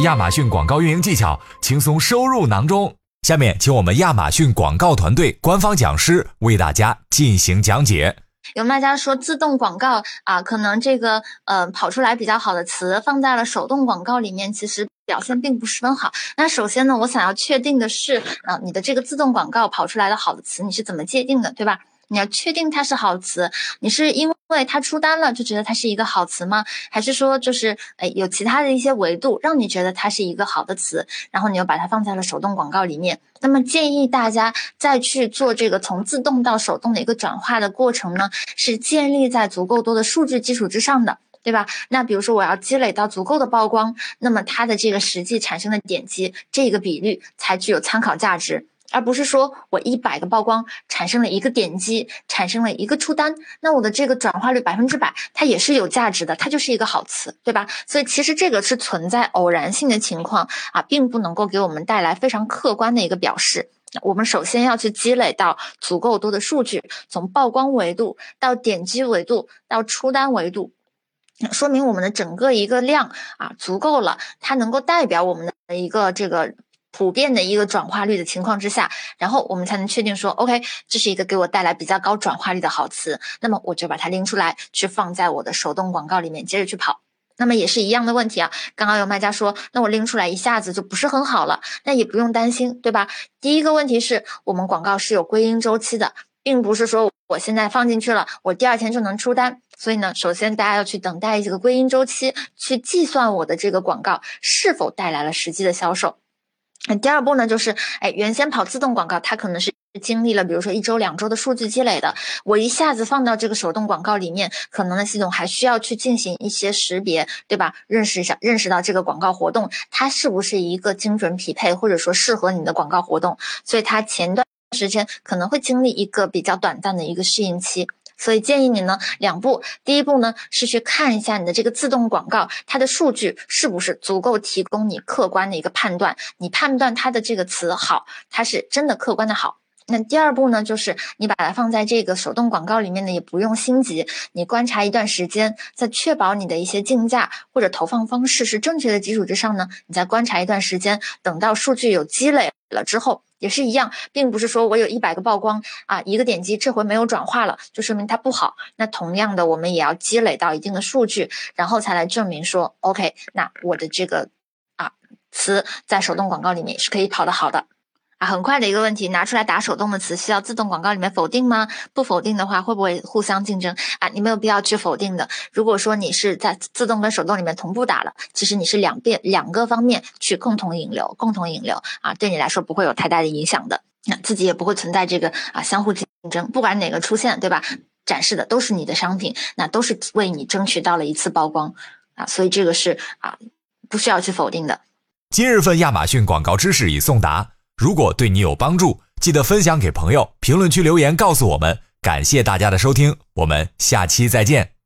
亚马逊广告运营技巧轻松收入囊中。下面，请我们亚马逊广告团队官方讲师为大家进行讲解。有卖家说自动广告啊，可能这个呃跑出来比较好的词放在了手动广告里面，其实表现并不十分好。那首先呢，我想要确定的是啊，你的这个自动广告跑出来的好的词，你是怎么界定的，对吧？你要确定它是好词，你是因为它出单了就觉得它是一个好词吗？还是说就是诶有其他的一些维度让你觉得它是一个好的词，然后你又把它放在了手动广告里面？那么建议大家再去做这个从自动到手动的一个转化的过程呢，是建立在足够多的数据基础之上的，对吧？那比如说我要积累到足够的曝光，那么它的这个实际产生的点击这个比率才具有参考价值。而不是说我一百个曝光产生了一个点击，产生了一个出单，那我的这个转化率百分之百，它也是有价值的，它就是一个好词，对吧？所以其实这个是存在偶然性的情况啊，并不能够给我们带来非常客观的一个表示。我们首先要去积累到足够多的数据，从曝光维度到点击维度到出单维度，说明我们的整个一个量啊足够了，它能够代表我们的一个这个。普遍的一个转化率的情况之下，然后我们才能确定说，OK，这是一个给我带来比较高转化率的好词，那么我就把它拎出来，去放在我的手动广告里面，接着去跑。那么也是一样的问题啊，刚刚有卖家说，那我拎出来一下子就不是很好了，那也不用担心，对吧？第一个问题是我们广告是有归因周期的，并不是说我现在放进去了，我第二天就能出单。所以呢，首先大家要去等待这个归因周期，去计算我的这个广告是否带来了实际的销售。那第二步呢，就是哎，原先跑自动广告，它可能是经历了，比如说一周、两周的数据积累的。我一下子放到这个手动广告里面，可能呢系统还需要去进行一些识别，对吧？认识一下，认识到这个广告活动它是不是一个精准匹配，或者说适合你的广告活动。所以它前段时间可能会经历一个比较短暂的一个适应期。所以建议你呢两步，第一步呢是去看一下你的这个自动广告，它的数据是不是足够提供你客观的一个判断，你判断它的这个词好，它是真的客观的好。那第二步呢，就是你把它放在这个手动广告里面呢，也不用心急，你观察一段时间，在确保你的一些竞价或者投放方式是正确的基础之上呢，你再观察一段时间，等到数据有积累了之后。也是一样，并不是说我有一百个曝光啊，一个点击这回没有转化了，就说明它不好。那同样的，我们也要积累到一定的数据，然后才来证明说，OK，那我的这个啊词在手动广告里面是可以跑得好的。啊，很快的一个问题，拿出来打手动的词需要自动广告里面否定吗？不否定的话，会不会互相竞争啊？你没有必要去否定的。如果说你是在自动跟手动里面同步打了，其实你是两边两个方面去共同引流，共同引流啊，对你来说不会有太大的影响的。那自己也不会存在这个啊相互竞争，不管哪个出现，对吧？展示的都是你的商品，那都是为你争取到了一次曝光啊，所以这个是啊不需要去否定的。今日份亚马逊广告知识已送达。如果对你有帮助，记得分享给朋友，评论区留言告诉我们。感谢大家的收听，我们下期再见。